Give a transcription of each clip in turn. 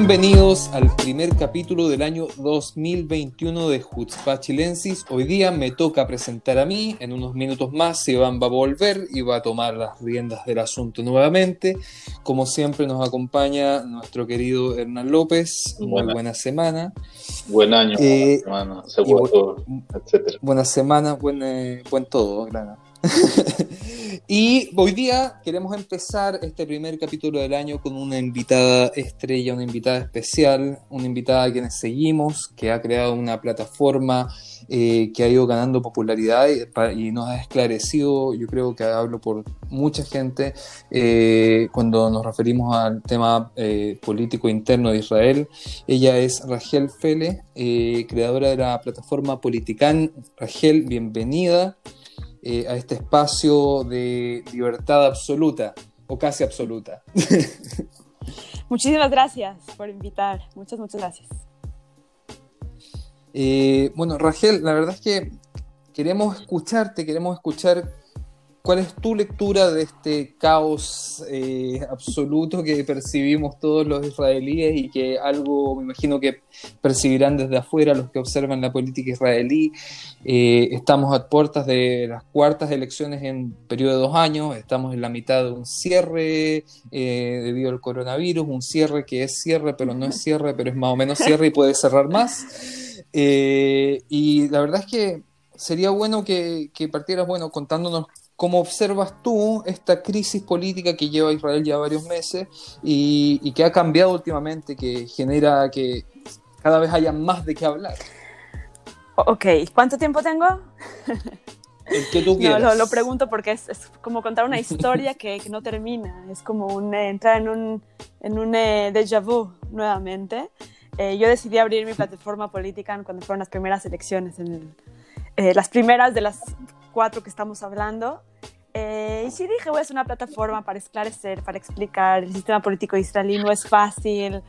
Bienvenidos al primer capítulo del año 2021 de Hutzpah Chilensis. Hoy día me toca presentar a mí, en unos minutos más Iván va a volver y va a tomar las riendas del asunto nuevamente. Como siempre nos acompaña nuestro querido Hernán López. Muy buena, semana. Buen año, Eh, buena semana, seguro, etcétera. Buena semana, buen, eh, buen todo, claro. y hoy día queremos empezar este primer capítulo del año con una invitada estrella, una invitada especial, una invitada a quienes seguimos, que ha creado una plataforma eh, que ha ido ganando popularidad y, nos ha esclarecido, yo creo que hablo por mucha gente, eh, cuando nos referimos al tema eh, político interno de Israel. Ella es Rachel Fele, creadora de la plataforma Politican. Rachel, bienvenida eh, a este espacio de libertad absoluta o casi absoluta. Muchísimas gracias por invitar. Muchas, muchas gracias. Eh, bueno, Rachel, la verdad es que queremos escucharte, queremos escuchar cuál es tu lectura de este caos eh, absoluto que percibimos todos los israelíes y que algo me imagino que percibirán desde afuera los que observan la política israelí. Eh, estamos a puertas de las cuartas elecciones en periodo de dos años, estamos en la mitad de un cierre eh, debido al coronavirus, un cierre que es cierre pero no es cierre, pero es más o menos cierre y puede cerrar más. Y la verdad es que sería bueno que, que partieras, bueno, contándonos cómo observas tú esta crisis política que lleva Israel ya varios meses y, y que ha cambiado últimamente, que genera que cada vez haya más de qué hablar. Ok, ¿cuánto tiempo tengo? El que tú No, quieras. lo, lo pregunto porque es, es como contar una historia que, que no termina. Es como un, eh, entrar en un, en un eh, déjà vu nuevamente. Eh, yo decidí abrir mi plataforma política cuando fueron las primeras elecciones, en el- eh, las primeras de las cuatro que estamos hablando. Eh, y sí dije, voy a hacer una plataforma para esclarecer, para explicar. El sistema político israelí no es fácil.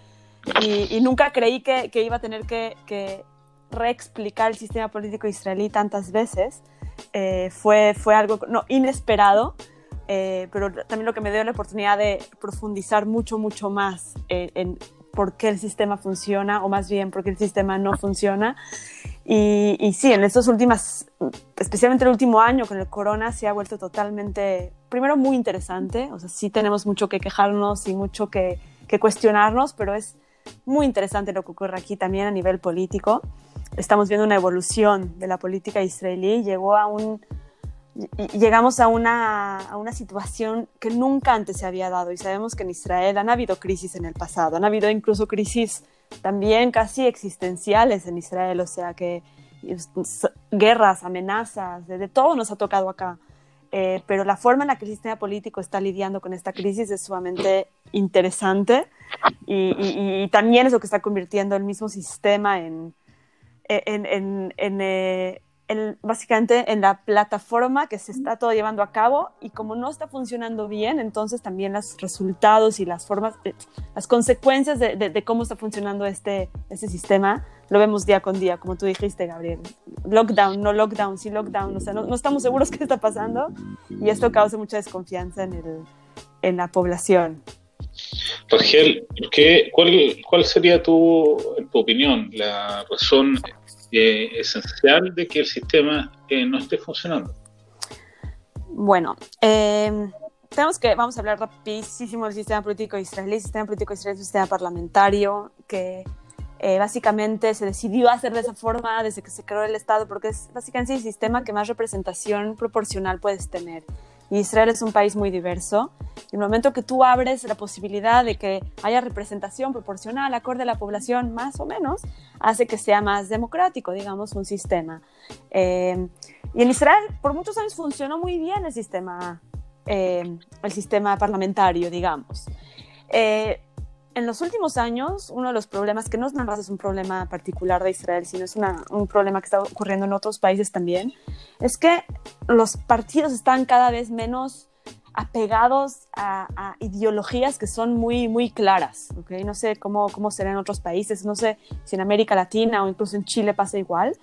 Y, y nunca creí que, que iba a tener que, que reexplicar el sistema político israelí tantas veces. Eh, fue, fue algo no, inesperado, eh, pero también lo que me dio la oportunidad de profundizar mucho, mucho más en, en por qué el sistema funciona, o más bien por qué el sistema no funciona. Y, y sí, en estas últimas, especialmente el último año con el corona, se ha vuelto totalmente, primero muy interesante, o sea, sí tenemos mucho que quejarnos y mucho que, que cuestionarnos, pero es muy interesante lo que ocurre aquí también a nivel político. Estamos viendo una evolución de la política israelí, llegó a un, llegamos a una, a una situación que nunca antes se había dado y sabemos que en Israel han habido crisis en el pasado, han habido incluso crisis también casi existenciales en Israel, o sea que guerras, amenazas, de, todo nos ha tocado acá. Eh, pero la forma en la que el sistema político está lidiando con esta crisis es sumamente interesante y, también es lo que está convirtiendo el mismo sistema en, eh, en- básicamente en la plataforma que se está todo llevando a cabo y como no está funcionando bien, entonces también los resultados y las formas, las consecuencias de, cómo está funcionando este, este sistema lo vemos día con día, como tú dijiste, Gabriel. Lockdown, no lockdown, sí lockdown, o sea, no, estamos seguros qué está pasando y esto causa mucha desconfianza en, el, la población. Rangel, ¿qué, cuál, ¿cuál sería tu opinión la razón esencial de que el sistema eh, no esté funcionando? Bueno, eh, tenemos que, vamos a hablar rapidísimo del sistema político israelí. El sistema político israelí es un sistema parlamentario que eh, básicamente se decidió hacer de esa forma desde que se creó el Estado, porque es básicamente el sistema que más representación proporcional puedes tener. Israel es un país muy diverso. En el momento que tú abres la posibilidad de que haya representación proporcional acorde a la población, más o menos, hace que sea más democrático, digamos, un sistema. Eh, y en Israel por muchos años funcionó muy bien el sistema, eh, el sistema parlamentario, digamos. Eh, en los últimos años, uno de los problemas, que no es nada más es un problema particular de Israel, sino es una, un problema que está ocurriendo en otros países también, es que los partidos están cada vez menos apegados a, a ideologías que son muy, muy claras. ¿okay? No sé cómo, cómo será en otros países, no sé si en América Latina o incluso en Chile pasa igual,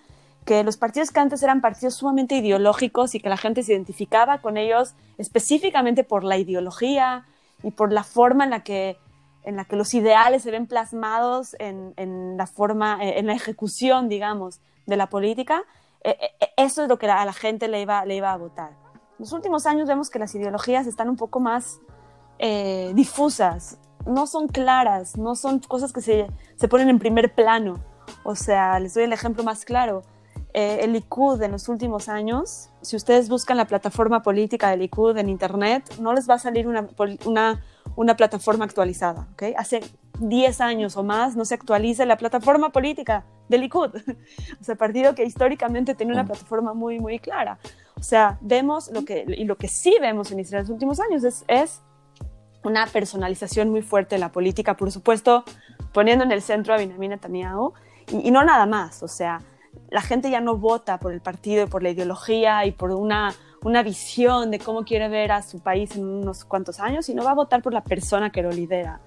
que los partidos que antes eran partidos sumamente ideológicos y que la gente se identificaba con ellos específicamente por la ideología y por la forma en la que en la que los ideales se ven plasmados en, en la forma, en la ejecución, digamos, de la política, eh, eh, eso es lo que a la gente le iba, le iba a votar. En los últimos años vemos que las ideologías están un poco más eh, difusas, no son claras, no son cosas que se, se, ponen en primer plano. O sea, les doy el ejemplo más claro. Eh, el Likud en los últimos años, si ustedes buscan la plataforma política del Likud en Internet, no les va a salir una, una, una plataforma actualizada. ¿okay? Hace 10 años o más no se actualiza la plataforma política del Likud, o sea, partido que históricamente tiene una plataforma muy, muy clara. O sea, vemos lo que, y lo que sí vemos en Israel en los últimos años es, es una personalización muy fuerte de la política, por supuesto, poniendo en el centro a Benjamin Netanyahu, y, y no nada más, o sea, la gente ya no vota por el partido y por la ideología y por una, una visión de cómo quiere ver a su país en unos cuantos años, sino va a votar por la persona que lo lidera.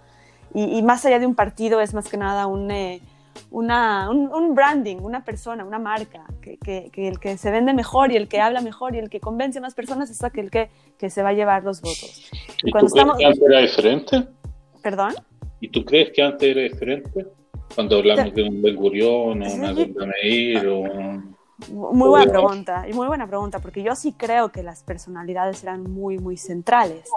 Y, y más allá de un partido es más que nada un, eh, una, un, un, branding, una persona, una marca, que, que, que, el que se vende mejor y el que habla mejor y el que convence a más personas es aquel que, que se va a llevar los votos. ¿Y, ¿Y cuando tú estamos... crees que antes era diferente? ¿Perdón? ¿Y tú crees que antes era diferente? Cuando hablamos de un Ben Gurión o una Golda Meir o un... Muy buena pregunta, y muy buena pregunta, porque yo sí creo que las personalidades eran muy, muy centrales,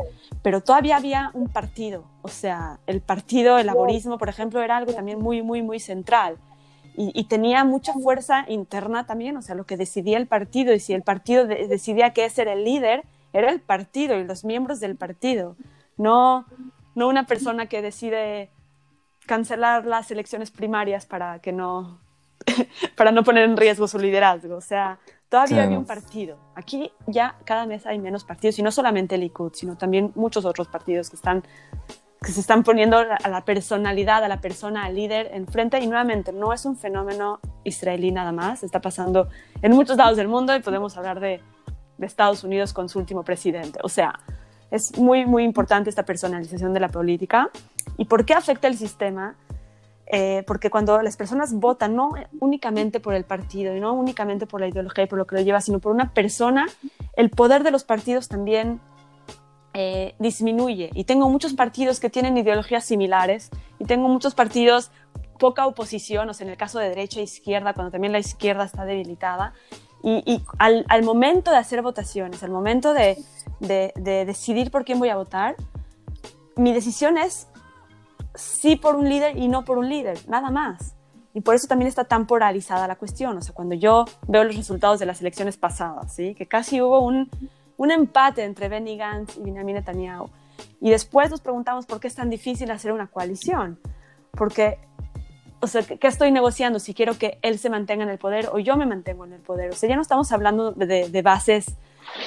pero todavía había un partido, o sea, el partido, el laborismo, por ejemplo, era algo también muy, muy, muy central. Y, y, tenía mucha fuerza interna también, o sea, lo que decidía el partido, y si el partido de, decidía que ese era el líder, era el partido y los miembros del partido, no, no una persona que decide cancelar las elecciones primarias para que no para no poner en riesgo su liderazgo. O sea, todavía claro. había un partido. Aquí ya cada vez hay menos partidos, y no solamente el Likud, sino también muchos otros partidos que, están, que se están poniendo a la personalidad, a la persona, al líder enfrente. Y nuevamente, no es un fenómeno israelí nada más, está pasando en muchos lados del mundo y podemos hablar de, de Estados Unidos con su último presidente. O sea, es muy, muy importante esta personalización de la política. ¿Y por qué afecta el sistema? Eh, porque cuando las personas votan no únicamente por el partido y no únicamente por la ideología y por lo que lo lleva, sino por una persona, el poder de los partidos también eh, disminuye. Y tengo muchos partidos que tienen ideologías similares y tengo muchos partidos poca oposición, o sea, en el caso de derecha e izquierda, cuando también la izquierda está debilitada. Y, y al, al, momento de hacer votaciones, al momento de, de, de decidir por quién voy a votar, mi decisión es sí por un líder y no por un líder, nada más. Y por eso también está tan polarizada la cuestión. O sea, cuando yo veo los resultados de las elecciones pasadas, ¿sí? que casi hubo un, un empate entre Benny Gantz y Benjamin Netanyahu. Y después nos preguntamos por qué es tan difícil hacer una coalición. Porque, o sea, ¿qué estoy negociando? Si quiero que él se mantenga en el poder o yo me mantengo en el poder. O sea, ya no estamos hablando de, de bases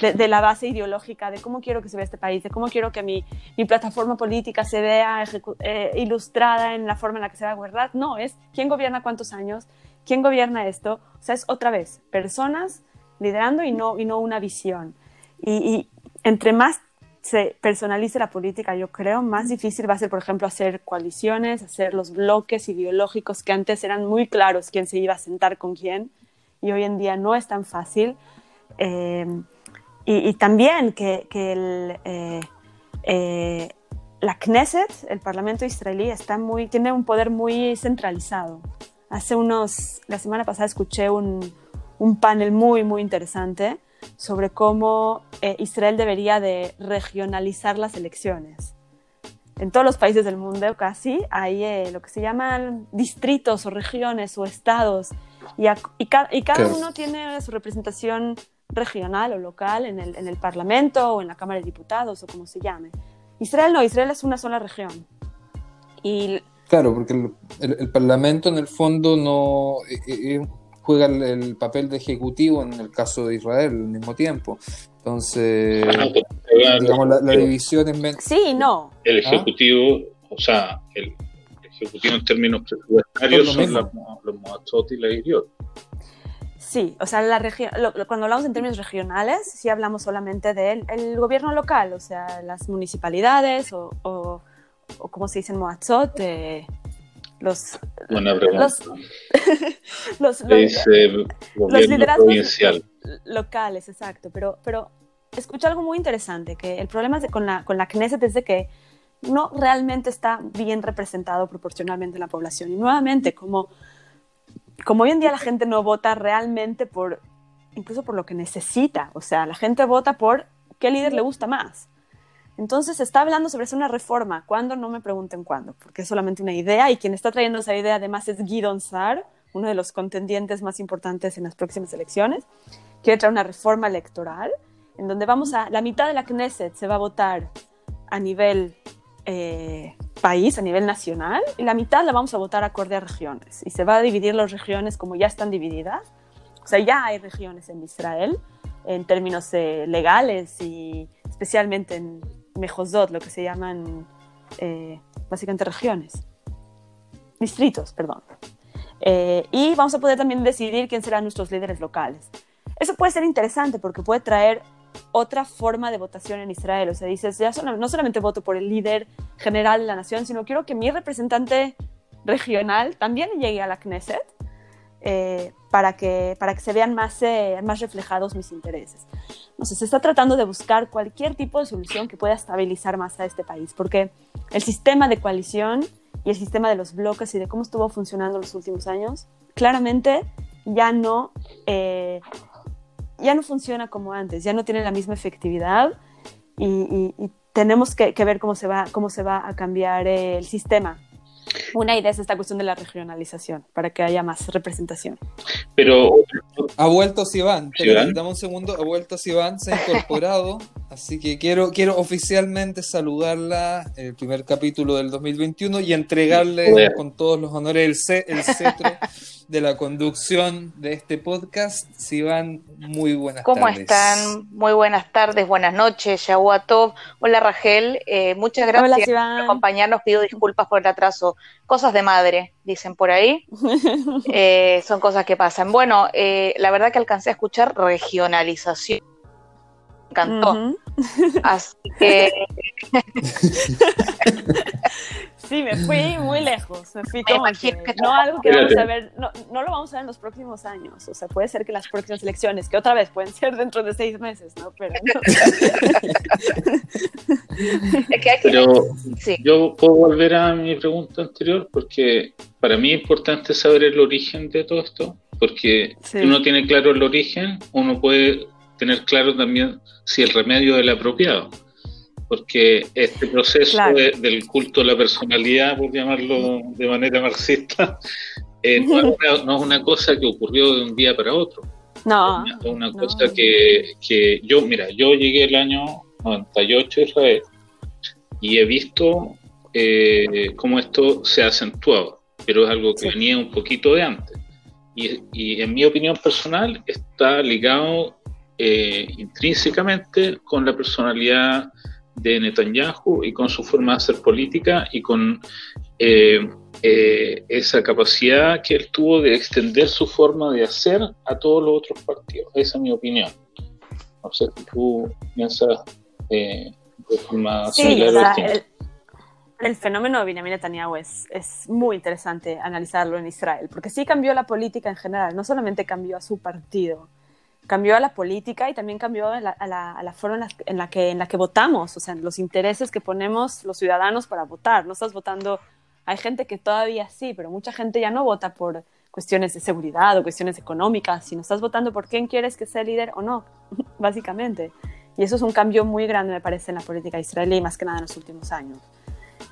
de, la base ideológica, de cómo quiero que se vea este país, de cómo quiero que mi, mi plataforma política se vea eh, ilustrada en la forma en la que se va a gobernar. No, es quién gobierna cuántos años, quién gobierna esto. O sea, es otra vez, personas liderando y no, y no una visión. Y, y entre más se personalice la política, yo creo, más difícil va a ser, por ejemplo, hacer coaliciones, hacer los bloques ideológicos que antes eran muy claros quién se iba a sentar con quién y hoy en día no es tan fácil. Eh, y, y, también que, que el, eh, eh, la Knesset, el Parlamento israelí, está muy, tiene un poder muy centralizado. Hace unos, la semana pasada escuché un, un panel muy, muy interesante sobre cómo eh, Israel debería de regionalizar las elecciones. En todos los países del mundo casi hay eh, lo que se llaman distritos o regiones o estados y, a, y, ca y cada uno tiene su representación regional o local en el, en el, Parlamento o en la Cámara de Diputados o como se llame. Israel no, Israel es una sola región. Y... Claro, porque el, el, el Parlamento en el fondo no eh, eh, juega el, papel de ejecutivo en el caso de Israel al mismo tiempo. Entonces, digamos, la, la división en... Sí, no. El ejecutivo, ¿Ah? o sea, el, ejecutivo en términos presupuestarios son los, los y la Idiot. Sí, o sea, la región, cuando hablamos en términos regionales, sí hablamos solamente del el gobierno local, o sea, las municipalidades o, o, como se dice en Moazot, eh, los, los, los, los, liderazgos locales, exacto. Pero, pero escucho algo muy interesante, que el problema con, la, con la Knesset es de que no realmente está bien representado proporcionalmente en la población. Y nuevamente, como como hoy en día la gente no vota realmente por, incluso por lo que necesita, o sea, la gente vota por qué líder le gusta más. Entonces se está hablando sobre hacer una reforma. ¿Cuándo? No me pregunten cuándo, porque es solamente una idea y quien está trayendo esa idea además es Guidon Sar, uno de los contendientes más importantes en las próximas elecciones. Quiere traer una reforma electoral en donde vamos a, la mitad de la Knesset se va a votar a nivel eh, país, a nivel nacional, y la mitad la vamos a votar acorde a regiones. Y se va a dividir las regiones como ya están divididas. O sea, ya hay regiones en Israel en términos eh, legales y especialmente en Mejozot, lo que se llaman eh, básicamente regiones. Distritos, perdón. Eh, y vamos a poder también decidir quién serán nuestros líderes locales. Eso puede ser interesante porque puede traer otra forma de votación en Israel. O sea, dices, ya no solamente voto por el líder general de la nación, sino quiero que mi representante regional también llegue a la Knesset eh, para, que, para que se vean más, eh, más reflejados mis intereses. No sé, se está tratando de buscar cualquier tipo de solución que pueda estabilizar más a este país, porque el sistema de coalición y el sistema de los bloques y de cómo estuvo funcionando en los últimos años, claramente ya no eh, ya no funciona como antes, ya no tiene la misma efectividad y, tenemos que, ver cómo se, va, cómo se va a cambiar el sistema. Una idea es esta cuestión de la regionalización, para que haya más representación. Pero... Ha vuelto Sivan, dame un segundo, ha vuelto Sivan, se ha incorporado, así que quiero, quiero oficialmente saludarla el primer capítulo del 2021 y entregarle con todos los honores el, el cetro de la conducción de este podcast. Sivan, muy buenas tardes. ¿Cómo están? Muy buenas tardes, buenas noches, Yahuatov. Hola Rachel, eh, muchas gracias por acompañarnos. Pido disculpas por el atraso. Cosas de madre, dicen por ahí. Eh, son cosas que pasan. Bueno, eh, la verdad que alcancé a escuchar regionalización. Encantó. Así que Sí, me fui muy lejos. Me fui como no algo que vamos a ver, no, no, lo vamos a ver en los próximos años. O sea, puede ser que las próximas elecciones, que otra vez pueden ser dentro de seis meses, ¿no? Pero, yo puedo volver a mi pregunta anterior porque para mí es importante saber el origen de todo esto, porque si uno tiene claro el origen, uno puede tener claro también si el remedio es el apropiado porque este proceso del culto a la personalidad, por llamarlo de manera marxista, eh, no, es una, cosa que ocurrió de un día para otro. No. Es una, cosa que, que, yo, mira, yo llegué el año 98 a Israel y he visto eh, cómo esto se ha acentuado, pero es algo que venía un poquito de antes. Y, y en mi opinión personal está ligado eh, intrínsecamente con la personalidad de Netanyahu y con su forma de hacer política y con eh, eh, esa capacidad que él tuvo de extender su forma de hacer a todos los otros partidos. Esa es mi opinión. No sé si tú piensas eh, de forma similar. el, el, fenómeno de Benjamin Netanyahu es, es muy interesante analizarlo en Israel, porque sí cambió la política en general, no solamente cambió a su partido, cambió a la política y también cambió a la, forma en la, que, en la que votamos, o sea, los intereses que ponemos los ciudadanos para votar. No estás votando, hay gente que todavía sí, pero mucha gente ya no vota por cuestiones de seguridad o cuestiones económicas, sino estás votando por quién quieres que sea líder o no, básicamente. Y eso es un cambio muy grande, me parece, en la política israelí, más que nada en los últimos años.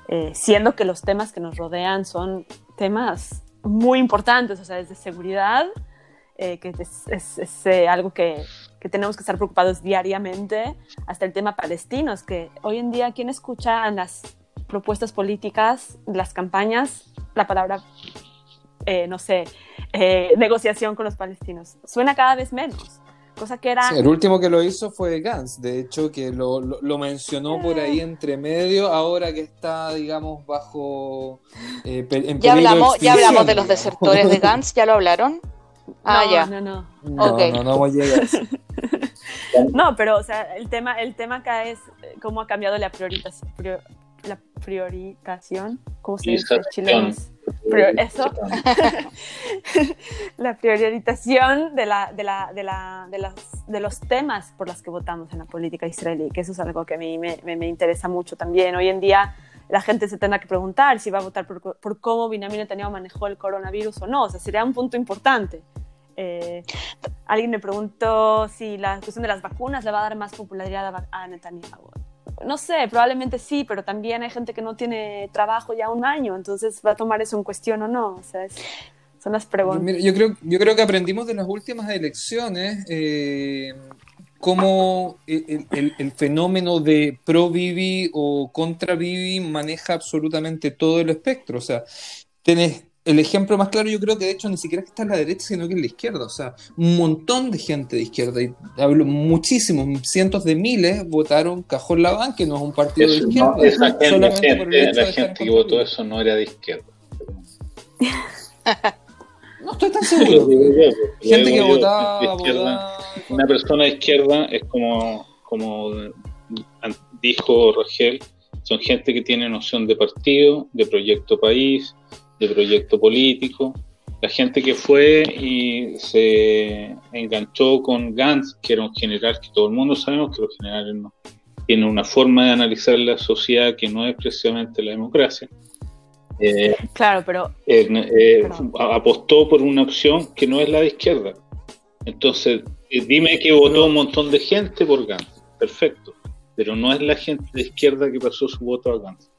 Eh, siendo que los temas que nos rodean son temas muy importantes, o sea, desde seguridad eh, que es, eh, algo que, que, tenemos que estar preocupados diariamente, hasta el tema palestino, es que hoy en día, ¿quién escucha en las propuestas políticas, las campañas, la palabra, eh, no sé, negociación con los palestinos? Suena cada vez menos. cosa que era... el último que lo hizo fue Gantz, de hecho, que lo, lo, mencionó por ahí entre medio, ahora que está, digamos, bajo... Eh, ya, hablamos, ya hablamos de los desertores de Gantz, ¿ya lo hablaron? Ah, ya. No, no. No, no, no vamos a llegar. no, pero, o sea, el tema, el tema acá es cómo ha cambiado la priorización, la priorización, ¿cómo se dice? Chilenos. eso, la priorización de, la, de, la, de, la, de, los, de los temas por los que votamos en la política israelí, que eso es algo que a mí me, me, interesa mucho también. Hoy en día la gente se tendrá que preguntar si va a votar por, por cómo Benjamin Netanyahu manejó el coronavirus o no. O sea, sería un punto importante. Eh, alguien me preguntó si la cuestión de las vacunas le va a dar más popularidad a Netanyahu no sé, probablemente sí, pero también hay gente que no tiene trabajo ya un año, entonces va a tomar eso en cuestión o no. O sea, son las preguntas. Yo, creo, yo creo que aprendimos de las últimas elecciones eh, cómo el, el, fenómeno de pro-Bibi o contra-Bibi maneja absolutamente todo el espectro. O sea, tenés el ejemplo más claro yo creo que de hecho ni siquiera es que está en la derecha, sino que en la izquierda. O sea, un montón de gente de izquierda, y hablo muchísimos, cientos de miles, votaron Cajón Labán, que no es un partido de izquierda. No, esa gente, la gente que votó eso no era de izquierda. no estoy tan seguro. gente que votaba, Una persona de izquierda es como, como dijo Rogel, son gente que tiene noción de partido, de proyecto país, de proyecto político. La gente que fue y se enganchó con Gantz, que era un general que todo el mundo sabemos que los generales no tienen una forma de analizar la sociedad que no es precisamente la democracia. Eh, claro, pero, eh, eh, apostó por una opción que no es la de izquierda. Entonces, dime que votó un montón de gente por Gantz, perfecto, pero no es la gente de izquierda que pasó su voto a Gantz.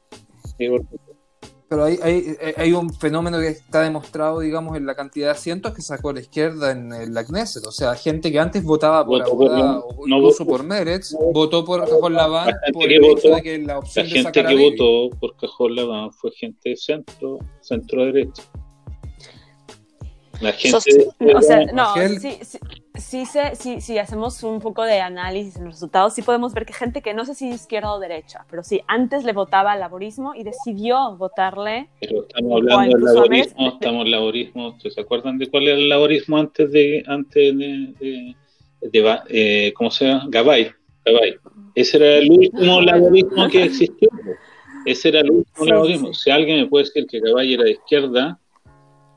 Pero hay, hay, hay, un fenómeno que está demostrado, digamos, en la cantidad de asientos que sacó la izquierda en, la Knesset. O sea, gente que antes votaba por Abodá o incluso por Meretz, votó por Cajón Labán por el hecho de que la opción la gente que votó por Cajón Labán fue gente de centro, centro derecha. La gente. o sea, no, sí, sí, sí, sí, hacemos un poco de análisis en los resultados, sí podemos ver que gente que no sé si izquierda o derecha, pero sí, antes le votaba al laborismo y decidió votarle. Pero estamos hablando del laborismo, estamos en laborismo. ¿Se acuerdan de cuál era el laborismo antes de. antes de, de, eh, ¿Cómo se llama? Gabay. Gabay. Ese era el último laborismo que existió. Ese era el último laborismo. Si alguien me puede decir que Gabay era de izquierda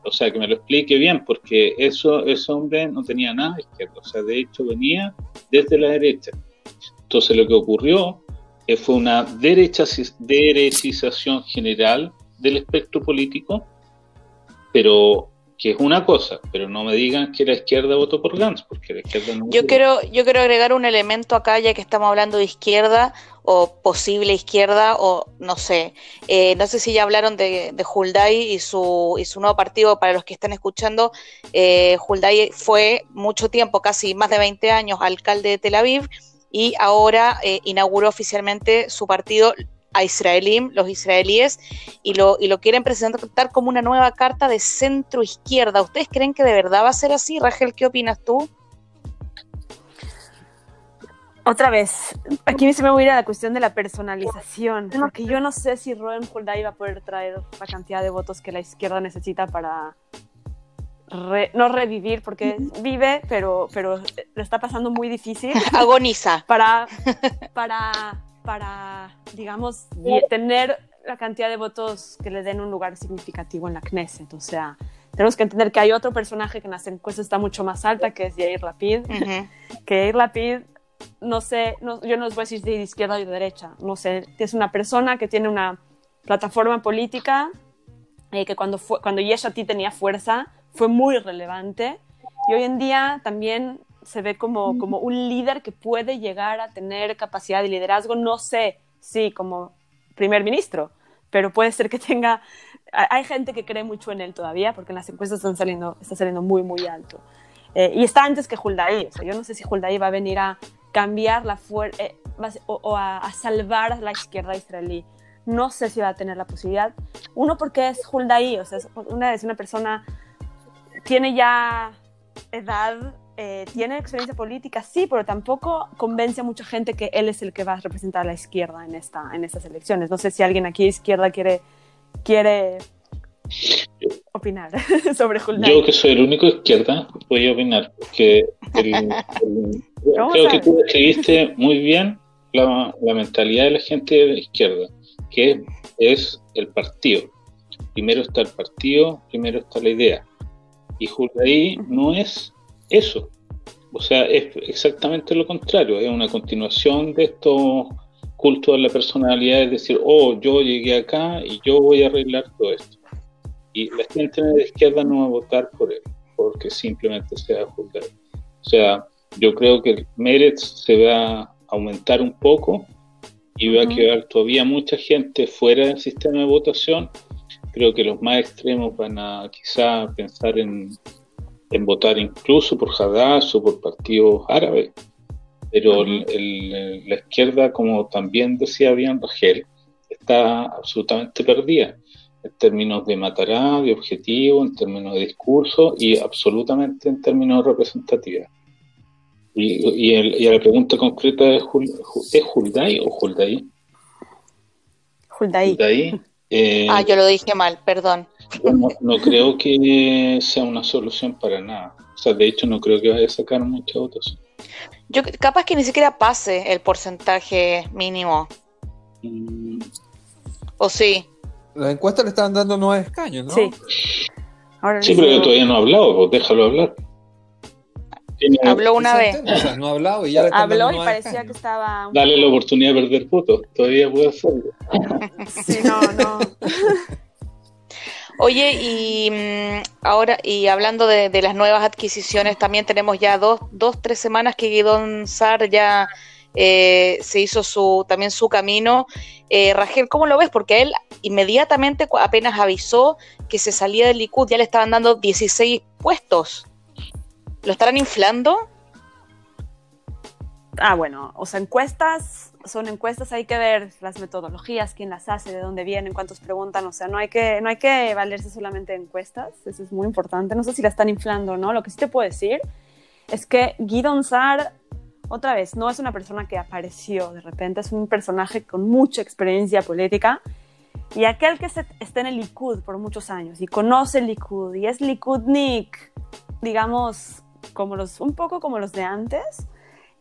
o sea, que me lo explique bien, porque eso, ese hombre no tenía nada de izquierda, o sea, de hecho venía desde la derecha. Entonces lo que ocurrió fue una derecha, derechización general del espectro político, pero que es una cosa, pero no me digan que la izquierda votó por Gantz, porque la izquierda no yo quiero Yo quiero agregar un elemento acá, ya que estamos hablando de izquierda o posible izquierda, o no sé. Eh, no sé si ya hablaron de, de Hulday y su, y su nuevo partido, para los que están escuchando. Eh, Hulday fue mucho tiempo, casi más de 20 años, alcalde de Tel Aviv y ahora eh, inauguró oficialmente su partido a Israelim, los israelíes, y lo, y lo quieren presentar como una nueva carta de centro izquierda. ¿Ustedes creen que de verdad va a ser así? Rachel, ¿qué opinas tú? Otra vez, aquí se me voy a ir a la cuestión de la personalización, porque yo no sé si Roen Hulday va a poder traer la cantidad de votos que la izquierda necesita para no revivir, porque vive, pero, pero le está pasando muy difícil. Agoniza. Para, para para, digamos, tener la cantidad de votos que le den un lugar significativo en la Knesset. O sea, tenemos que entender que hay otro personaje que en las encuestas está mucho más alta, que es Yair Lapid. Que Yair Lapid, no sé, yo no les voy a decir de izquierda o de derecha, no sé, es una persona que tiene una plataforma política eh, que cuando, fue, cuando Yeshati tenía fuerza fue muy relevante y hoy en día también se ve como, como un líder que puede llegar a tener capacidad de liderazgo, no sé si como primer ministro, pero puede ser que tenga, hay gente que cree mucho en él todavía, porque en las encuestas están saliendo, está saliendo muy, muy alto. Eh, y está antes que Huldaí, o sea, yo no sé si Huldaí va a venir a cambiar la fuerza eh, o, a, salvar a la izquierda israelí. No sé si va a tener la posibilidad. Uno, porque es Huldaí, o sea, es una, es una persona, tiene ya edad, eh, tiene experiencia política, sí, pero tampoco convence a mucha gente que él es el que va a representar a la izquierda en, esta, en estas elecciones. No sé si alguien aquí de izquierda quiere, quiere opinar sobre Hulday. Yo que soy el único izquierda, voy a opinar, porque creo que tú describiste muy bien la, mentalidad de la gente de la izquierda, que es el partido. Primero está el partido, primero está la idea. Y Hulday no es eso. O sea, es exactamente lo contrario, es una continuación de estos cultos a la personalidad, es decir, oh, yo llegué acá y yo voy a arreglar todo esto. Y la gente de izquierda no va a votar por él, porque simplemente sea juzgado. O sea, yo creo que el Meretz se va a aumentar un poco y va a quedar todavía mucha gente fuera del sistema de votación. Creo que los más extremos van a quizá pensar en, en votar incluso por Haddad o por partidos árabes. Pero la izquierda, como también decía bien Rangel, está absolutamente perdida en términos de matará, de objetivo, en términos de discurso y absolutamente en términos de representatividad. Y, y, la pregunta concreta es, ¿es Hulday o Hulday? Hulday. Eh, ah, yo lo dije mal, perdón. No, creo que sea una solución para nada. O sea, de hecho, no creo que vaya a sacar muchas votos. Yo capaz que ni siquiera pase el porcentaje mínimo. Mm. ¿O sí? Las encuestas le estaban dando nueve escaños, ¿no? Sí. sí, pero todavía no ha hablado, pues déjalo hablar. Habló una vez. no ha hablado y ya le Habló y parecía que estaba. Dale la oportunidad de perder votos, todavía puede hacerlo. sí, no, no. Oye, y mm, ahora, y hablando de, las nuevas adquisiciones, también tenemos ya dos, dos tres semanas que Guidón Sar ya eh, se hizo su, también su camino. Eh, Rangel, ¿cómo lo ves? Porque él inmediatamente apenas avisó que se salía del Likud, ya le estaban dando 16 puestos. ¿Lo estarán inflando? Ah, bueno, o sea, encuestas son encuestas, hay que ver las metodologías, quién las hace, de dónde vienen, cuántos preguntan, o sea, no hay que, no hay que valerse solamente de encuestas, eso es muy importante, no sé si la están inflando o no, lo que sí te puedo decir es que Guido Sar, otra vez, no es una persona que apareció de repente, es un personaje con mucha experiencia política y aquel que está en el Likud por muchos años y conoce el Likud y es Likudnik, digamos, como los, un poco como los de antes,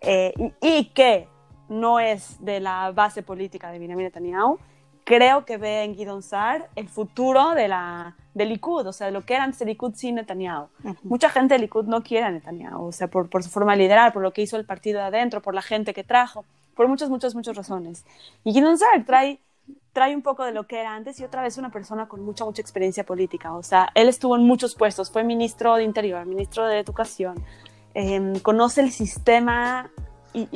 eh, y, que no es de la base política de Benjamin Netanyahu, creo que ve en Guidon Sar el futuro de la, del Likud, o sea, de lo que era antes el Likud sin Netanyahu. Mucha gente del Likud no quiere a Netanyahu, o sea, por, por, su forma de liderar, por lo que hizo el partido de adentro, por la gente que trajo, por muchas, muchas, muchas razones. Y Guidon Sar trae trae un poco de lo que era antes y otra vez una persona con mucha, mucha experiencia política. O sea, él estuvo en muchos puestos, fue ministro de Interior, ministro de Educación, em, conoce el sistema y,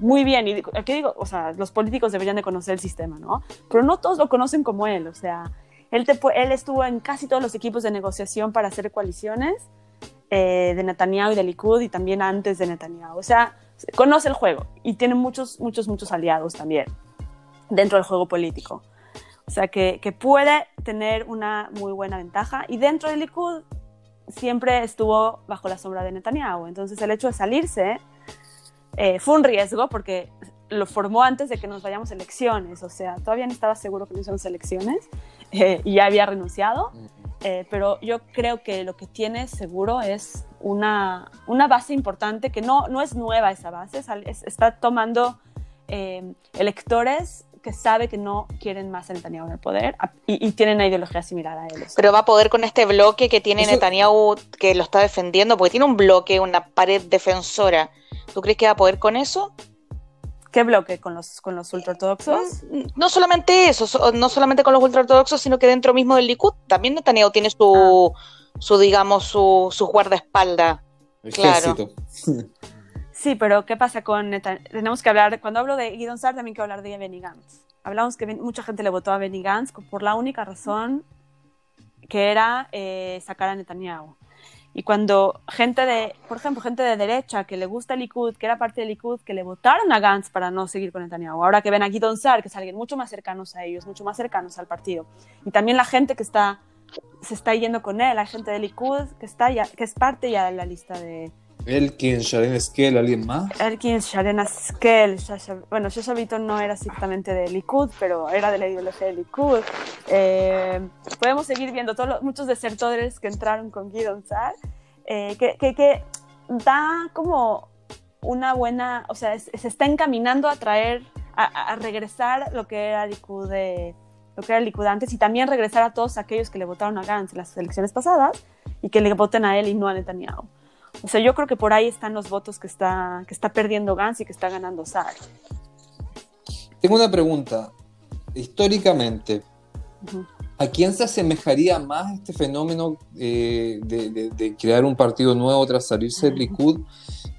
muy bien. Y aquí digo, o sea, los políticos deberían de conocer el sistema, ¿no? Pero no todos lo conocen como él, o sea, él, él estuvo en casi todos los equipos de negociación para hacer coaliciones eh, de Netanyahu y de Likud y también antes de Netanyahu. O sea, conoce el juego y tiene muchos, muchos, muchos aliados también dentro del juego político. O sea, que, puede tener una muy buena ventaja. Y dentro del Likud siempre estuvo bajo la sombra de Netanyahu. Entonces el hecho de salirse eh, fue un riesgo porque lo formó antes de que nos vayamos a elecciones. O sea, todavía no estaba seguro que no hiciéramos elecciones eh, y ya había renunciado. Eh, pero yo creo que lo que tiene seguro es una, una base importante que no, no es nueva esa base, está tomando electores que sabe que no quieren más a Netanyahu en el poder y, tienen una ideología similar a él. Pero va a poder con este bloque que tiene Netanyahu que lo está defendiendo, porque tiene un bloque, una pared defensora. ¿Tú crees que va a poder con eso? ¿Qué bloque? ¿Con los, con los ultraortodoxos? No solamente eso, no solamente con los ultraortodoxos, sino que dentro mismo del Likud también Netanyahu tiene su, ah. su digamos, su, su guardaespaldas. Claro. Sí, pero ¿qué pasa con Tenemos que hablar, cuando hablo de Guidon Sar también quiero hablar de Benny Gantz. Hablamos que mucha gente le votó a Benny Gantz por la única razón que era eh, sacar a Netanyahu. Y cuando gente de, por ejemplo, gente de derecha que le gusta el Likud, que era parte del Likud, que le votaron a Gantz para no seguir con Netanyahu, ahora que ven a Guidon Sar, que es alguien mucho más cercanos a ellos, mucho más cercanos al partido. Y también la gente que está, se está yendo con él, hay gente del Likud que, está ya, que es parte ya de la lista de, Elkin, Sharon Esquel, ¿alguien más? Elkin, Sharon Esquel, bueno, Shasha Beaton no era exactamente de Likud, pero era de la ideología de Likud. Eh, podemos seguir viendo todos muchos desertores que entraron con Guidon Sar, eh, que, que, da como una buena, o sea, se está encaminando a traer, a, regresar lo que era Likud de lo que era Likud antes y también regresar a todos aquellos que le votaron a Gantz en las elecciones pasadas y que le voten a él y no a Netanyahu. O sea, yo creo que por ahí están los votos que está, que está perdiendo Gantz y que está ganando Saar. Tengo una pregunta. Históricamente, ¿a quién se asemejaría más este fenómeno eh, de, crear un partido nuevo tras salirse del Likud?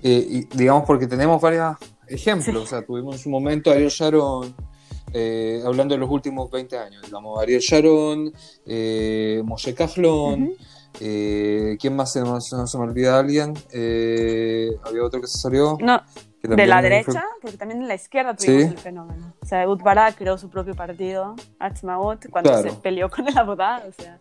Eh, digamos, porque tenemos varios ejemplos. O sea, tuvimos en su momento a Ariel Sharon eh, hablando de los últimos 20 años, digamos, Ariel Sharon, eh, Moshe Kajlon, eh, ¿quién más se, no, se me olvida alguien? había otro que se salió. No, de la derecha, porque también en la izquierda tuvimos el fenómeno. O sea, Eud Barak creó su propio partido, Atzmaot, cuando se peleó con el abogado. O sea,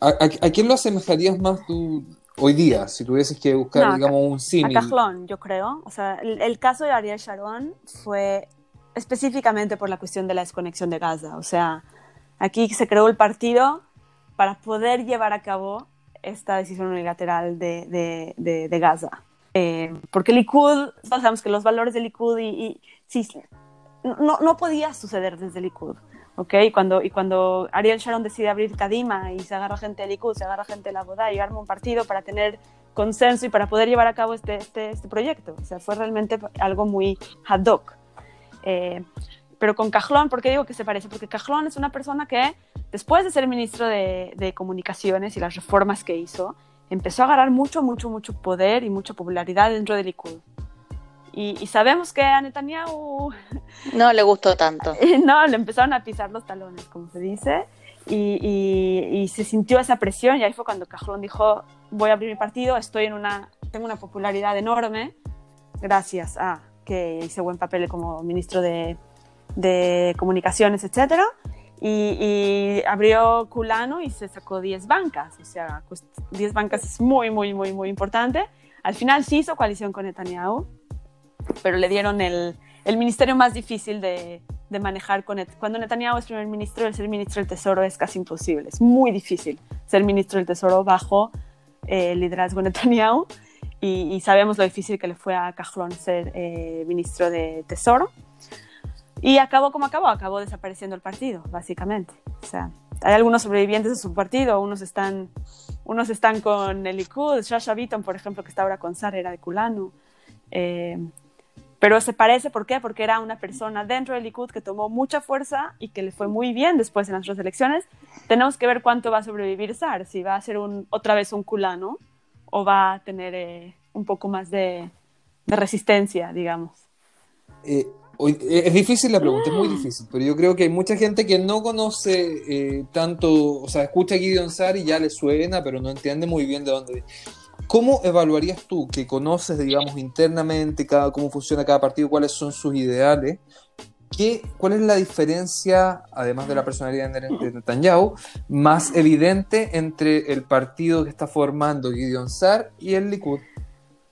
¿A, a, quién lo asemejarías más tú? hoy día, si tuvieses que buscar, digamos, un símil. A Cajlón, yo creo. O sea, el, caso de Ariel Sharon fue específicamente por la cuestión de la desconexión de Gaza. O sea, aquí se creó el partido para poder llevar a cabo esta decisión unilateral de, de, de, Gaza. Eh, porque Likud, sabemos que los valores de Likud y, y sí, no, no podía suceder desde Likud. Y cuando, y cuando Ariel Sharon decide abrir Kadima y se agarra gente de Likud, se agarra gente de la Boda y arma un partido para tener consenso y para poder llevar a cabo este, este, este proyecto. O sea, fue realmente algo muy ad hoc. Eh, pero con Cajlón, ¿por qué digo que se parece? Porque Cajlón es una persona que, después de ser ministro de, de Comunicaciones y las reformas que hizo, empezó a agarrar mucho, mucho, mucho poder y mucha popularidad dentro de Likud. Y, sabemos que a Netanyahu... No le gustó tanto. no, le empezaron a pisar los talones, como se dice, y, se sintió esa presión y ahí fue cuando Cajlón dijo, voy a abrir mi partido, estoy en una, tengo una popularidad enorme, gracias a que hice buen papel como ministro de, de comunicaciones, etc. Y, abrió Culano y se sacó 10 bancas, o sea, 10 pues, bancas es muy, muy, muy, muy importante. Al final sí hizo coalición con Netanyahu, pero le dieron el, el ministerio más difícil de, de manejar. Con Cuando Netanyahu es primer ministro, el ser ministro del Tesoro es casi imposible. Es muy difícil ser ministro del Tesoro bajo eh, el liderazgo de Netanyahu. Y, sabemos lo difícil que le fue a Cajlón ser eh, ministro de Tesoro. Y acabó como acabó, acabó desapareciendo el partido, básicamente. O sea, hay algunos sobrevivientes de su partido, unos están, unos están con el Likud, Shasha Beaton, por ejemplo, que está ahora con Sar, era de Kulanu. Eh, pero se parece, ¿por qué? Porque era una persona dentro del Likud que tomó mucha fuerza y que le fue muy bien después en las otras elecciones. Tenemos que ver cuánto va a sobrevivir Sar, si va a ser otra vez un culano o va a tener eh, un poco más de, resistencia, digamos. Eh, es difícil la pregunta, es muy difícil, pero yo creo que hay mucha gente que no conoce eh, tanto, o sea, escucha a Gideon Sar y ya le suena, pero no entiende muy bien de dónde ¿Cómo evaluarías tú, que conoces, digamos, internamente cada, cómo funciona cada partido, cuáles son sus ideales? ¿Qué, ¿Cuál es la diferencia, además de la personalidad de Netanyahu, más evidente entre el partido que está formando Gideon Sar y el Likud?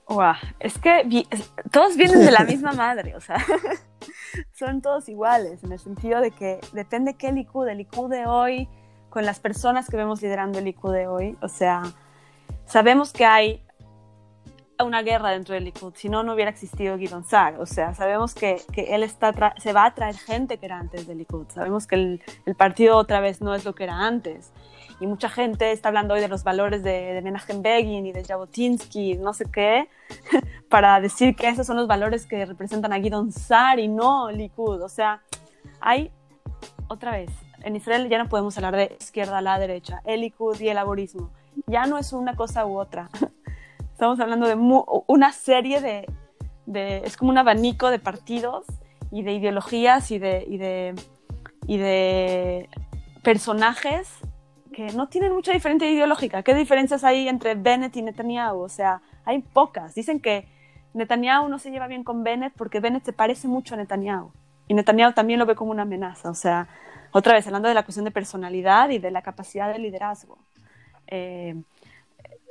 Wow, es que todos vienen de la misma madre, o sea, son todos iguales, en el sentido de que depende qué Likud, el Likud de hoy, con las personas que vemos liderando el Likud de hoy, o sea, sabemos que hay una guerra dentro del Likud, si no, no hubiera existido Gideon Sar. O sea, sabemos que, que él está se va a traer gente que era antes del Likud. Sabemos que el, el, partido otra vez no es lo que era antes. Y mucha gente está hablando hoy de los valores de, de Menachem Begin y de Jabotinsky, no sé qué, para decir que esos son los valores que representan a Gideon Sar y no Likud. O sea, hay, otra vez, en Israel ya no podemos hablar de izquierda a la derecha, el Likud y el laborismo ya no es una cosa u otra. Estamos hablando de una serie de, es como un abanico de partidos y de ideologías y de, y de, y de personajes no tienen mucha diferencia ideológica. ¿Qué diferencias hay entre Bennett y Netanyahu? O sea, hay pocas. Dicen que Netanyahu no se lleva bien con Bennett porque Bennett se parece mucho a Netanyahu. Y Netanyahu también lo ve como una amenaza. O sea, otra vez, hablando de la cuestión de personalidad y de la capacidad de liderazgo. Eh,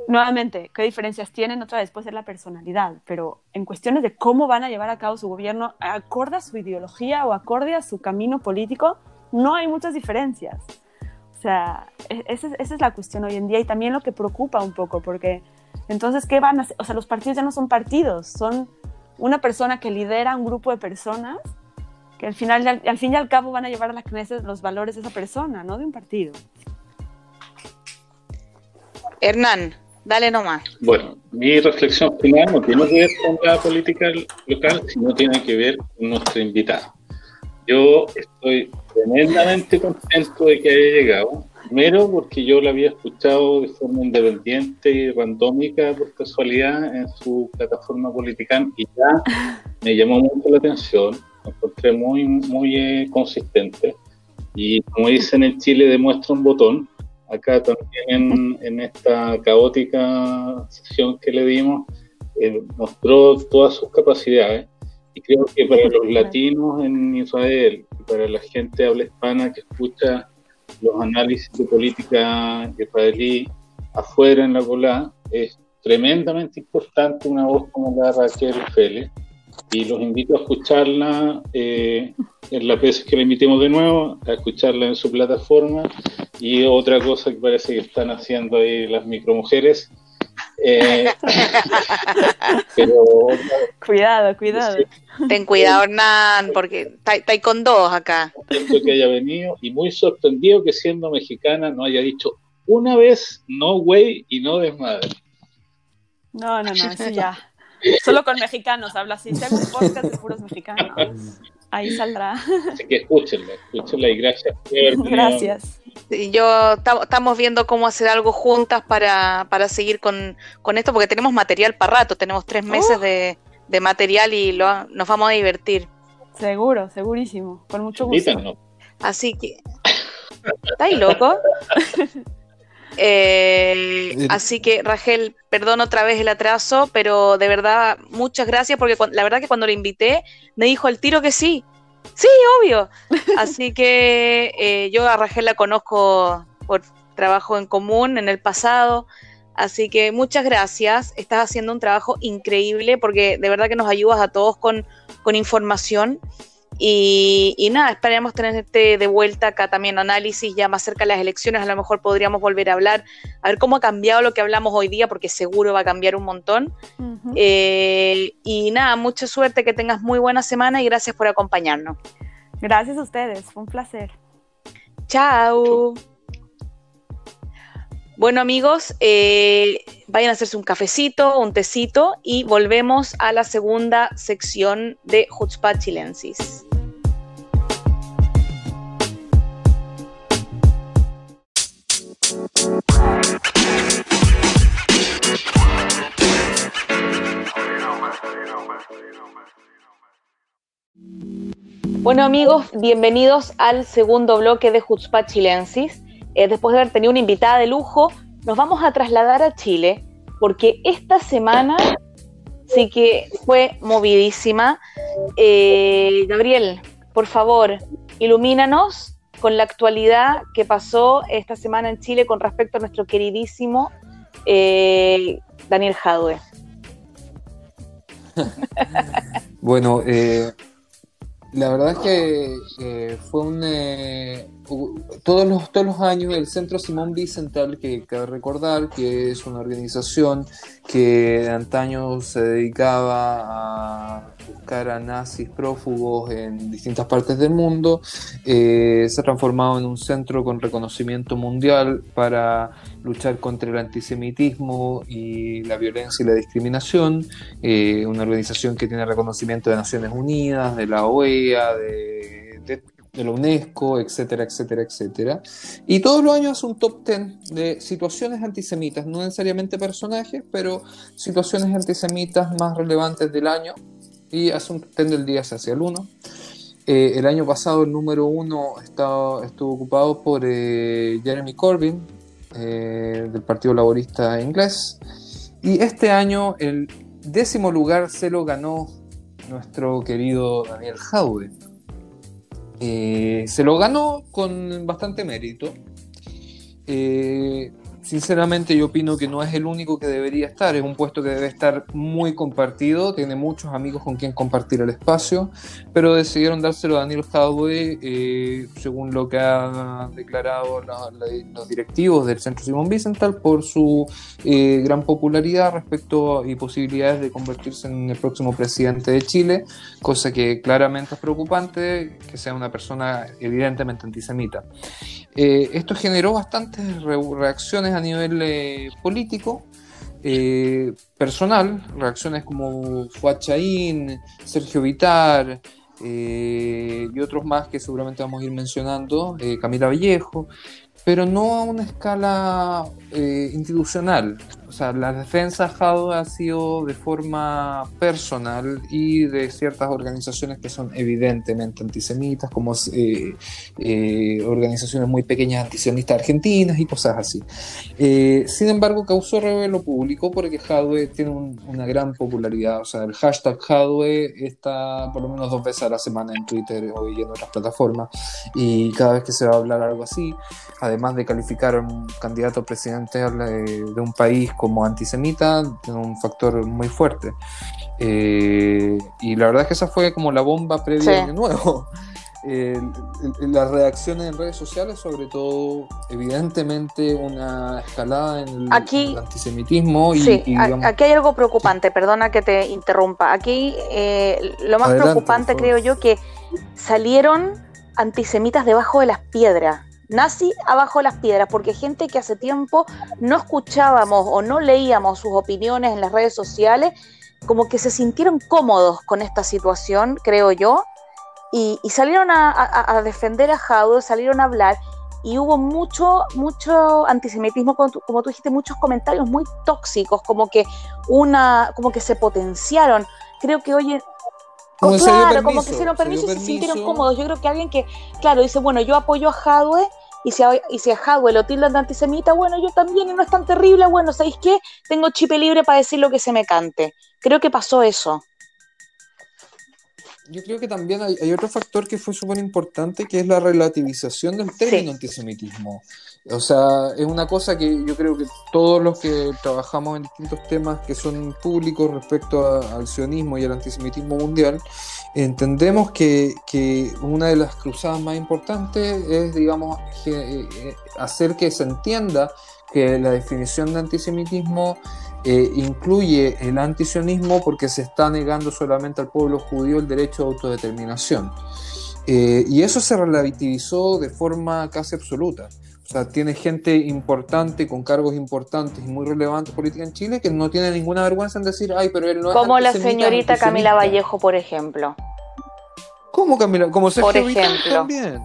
nuevamente, ¿qué diferencias tienen? Otra vez puede ser la personalidad, pero en cuestiones de cómo van a llevar a cabo su gobierno, acorde a su ideología o acorde a su camino político, no hay muchas diferencias. O sea, e-, esa es, la cuestión hoy en día y también lo que preocupa un poco, porque entonces, ¿qué van a hacer? O sea, los partidos ya no son partidos, son una persona que lidera un grupo de personas que al final, al, fin y al cabo van a llevar a la Knesset los valores de esa persona, no de un partido. Hernán, dale nomás. Bueno, mi reflexión final no tiene que ver con la política local, sino tiene que ver con nuestro invitado. Yo estoy tremendamente contento de que haya llegado. Primero porque yo lo había escuchado de forma independiente y randómica por casualidad en su plataforma política y ya me llamó mucho la atención, me encontré muy, muy eh, consistente y como dicen en Chile demuestra un botón. Acá también en, esta caótica sesión que le dimos eh, mostró todas sus capacidades y creo que para los latinos en Israel y para la gente habla hispana que escucha los análisis de política israelí afuera en la cola, es tremendamente importante una voz como la de Raquel Félix. Y los invito a escucharla eh, en las veces que la invitemos de nuevo, a escucharla en su plataforma. Y otra cosa que parece que están haciendo ahí las micromujeres eh, cuidado, cuidado. Ten cuidado, Hernán, porque está con dos acá. que haya venido y muy sorprendido que siendo mexicana no haya dicho una vez no güey y no desmadre. No, no, no, eso ya. Solo con mexicanos habla así. Si un podcast de puros mexicanos, ahí saldrá. Así que escúchenla, escúchenla y gracias. Gracias. Yo estamos viendo cómo hacer algo juntas para, para seguir con, esto, porque tenemos material para rato, tenemos tres meses de, material y lo, nos vamos a divertir. Seguro, segurísimo, con mucho gusto. Así que, ¿estáis loco? Eh, así que, Rachel, perdón otra vez el atraso, pero de verdad, muchas gracias, porque la verdad que cuando lo invité, me dijo el tiro que sí. Sí, obvio. Así que eh, yo a Rachel la conozco por trabajo en común en el pasado. Así que muchas gracias. Estás haciendo un trabajo increíble porque de verdad que nos ayudas a todos con, con información. Y, nada, esperemos tenerte de vuelta acá también análisis ya más cerca de las elecciones. A lo mejor podríamos volver a hablar, a ver cómo ha cambiado lo que hablamos hoy día, porque seguro va a cambiar un montón. Eh, y nada, mucha suerte, que tengas muy buena semana y gracias por acompañarnos. Gracias a ustedes, fue un placer. Chao. Bueno amigos, eh, vayan a hacerse un cafecito, un tecito y volvemos a la segunda sección de Hutzpah Chilensis. Bueno amigos, bienvenidos al segundo bloque de Jutzpah Chilensis. Eh, después de haber tenido una invitada de lujo, nos vamos a trasladar a Chile porque esta semana sí que fue movidísima. Eh, Gabriel, por favor, ilumínanos con la actualidad que pasó esta semana en Chile con respecto a nuestro queridísimo eh, Daniel Jadwe. bueno, la verdad es que fue un... Todos, los, todos los años el Centro Simón Bicental, que cabe recordar que es una organización que de antaño se dedicaba a buscar a nazis prófugos en distintas partes del mundo, eh, se ha transformado en un centro con reconocimiento mundial para luchar contra el antisemitismo y la violencia y la discriminación, eh, una organización que tiene reconocimiento de Naciones Unidas, de la OEA, de, de, la UNESCO, etcétera, etcétera, etcétera. Y todos los años hace un top 10 de situaciones antisemitas, no necesariamente personajes, pero situaciones antisemitas más relevantes del año. Y hace un top 10 del día, hacia el 1. Eh, el año pasado el número 1 estuvo ocupado por eh, Jeremy Corbyn, eh, del Partido Laborista Inglés. Y este año el décimo lugar se lo ganó nuestro querido Daniel Jaude. Eh, se lo ganó con bastante mérito. Eh, sinceramente yo opino que no es el único que debería estar, es un puesto que debe estar muy compartido, tiene muchos amigos con quien compartir el espacio, pero decidieron dárselo a Daniel Jadwe, eh, según lo que han declarado los directivos del Centro Simón Vicental, por su eh, gran popularidad respecto y posibilidades de convertirse en el próximo presidente de Chile, cosa que claramente es preocupante, que sea una persona evidentemente antisemita. Eh, esto generó bastantes reacciones a nivel eh, político, eh, personal, reacciones como Fuad Sergio Vitar y otros más que seguramente vamos a ir mencionando, Camila Vallejo, pero no a una escala institucional. O sea, la defensa Jado ha sido de forma personal y de ciertas organizaciones que son evidentemente antisemitas, como eh, eh, organizaciones muy pequeñas antisionistas argentinas y cosas así. Eh, sin embargo, causó revelo público porque Jadwe tiene una gran popularidad. O sea, el hashtag Jadwe está por lo menos dos veces a la semana en Twitter o en otras plataformas. Y cada vez que se va a hablar algo así, además de calificar a un candidato presidente de un país como antisemita un factor muy fuerte. Eh, y la verdad es que esa fue como la bomba previa de nuevo. las reacciones en redes sociales, sobre todo, evidentemente, una escalada en el, antisemitismo. Y, sí, aquí hay algo preocupante, perdona que te interrumpa. Aquí eh, lo más preocupante, creo yo, que salieron antisemitas debajo de las piedras nazi abajo las piedras, porque gente que hace tiempo no escuchábamos o no leíamos sus opiniones en las redes sociales, como que se sintieron cómodos con esta situación, creo yo, y, salieron a, defender a Jaude, salieron a hablar, y hubo mucho, mucho antisemitismo, como tú, como tú dijiste, muchos comentarios muy tóxicos, como que una, como que se potenciaron. Creo que hoy como claro, como que hicieron permiso y se sintieron cómodos. Yo creo que alguien que, claro, dice, bueno, yo apoyo a Hadwe y si a, y si a Hadwe lo tildan de antisemita, bueno, yo también y no es tan terrible, bueno, ¿sabéis qué? Tengo chip libre para decir lo que se me cante. Creo que pasó eso. Yo creo que también hay, otro factor que fue súper importante, que es la relativización del término antisemitismo. O sea, es una cosa que yo creo que todos los que trabajamos en distintos temas que son públicos respecto al sionismo y al antisemitismo mundial, entendemos que, que, una de las cruzadas más importantes es, digamos, eh, hacer que se entienda que la definición de antisemitismo eh, incluye el antisionismo porque se está negando solamente al pueblo judío el derecho de autodeterminación. Eh, y eso se relativizó de forma casi absoluta. O sea, tiene gente importante, con cargos importantes y muy relevantes política en Chile, que no tiene ninguna vergüenza en decir, ay, pero él no es Como la señorita Camila Vallejo, por ejemplo. ¿Cómo Camila? Como Sergio por ejemplo. también.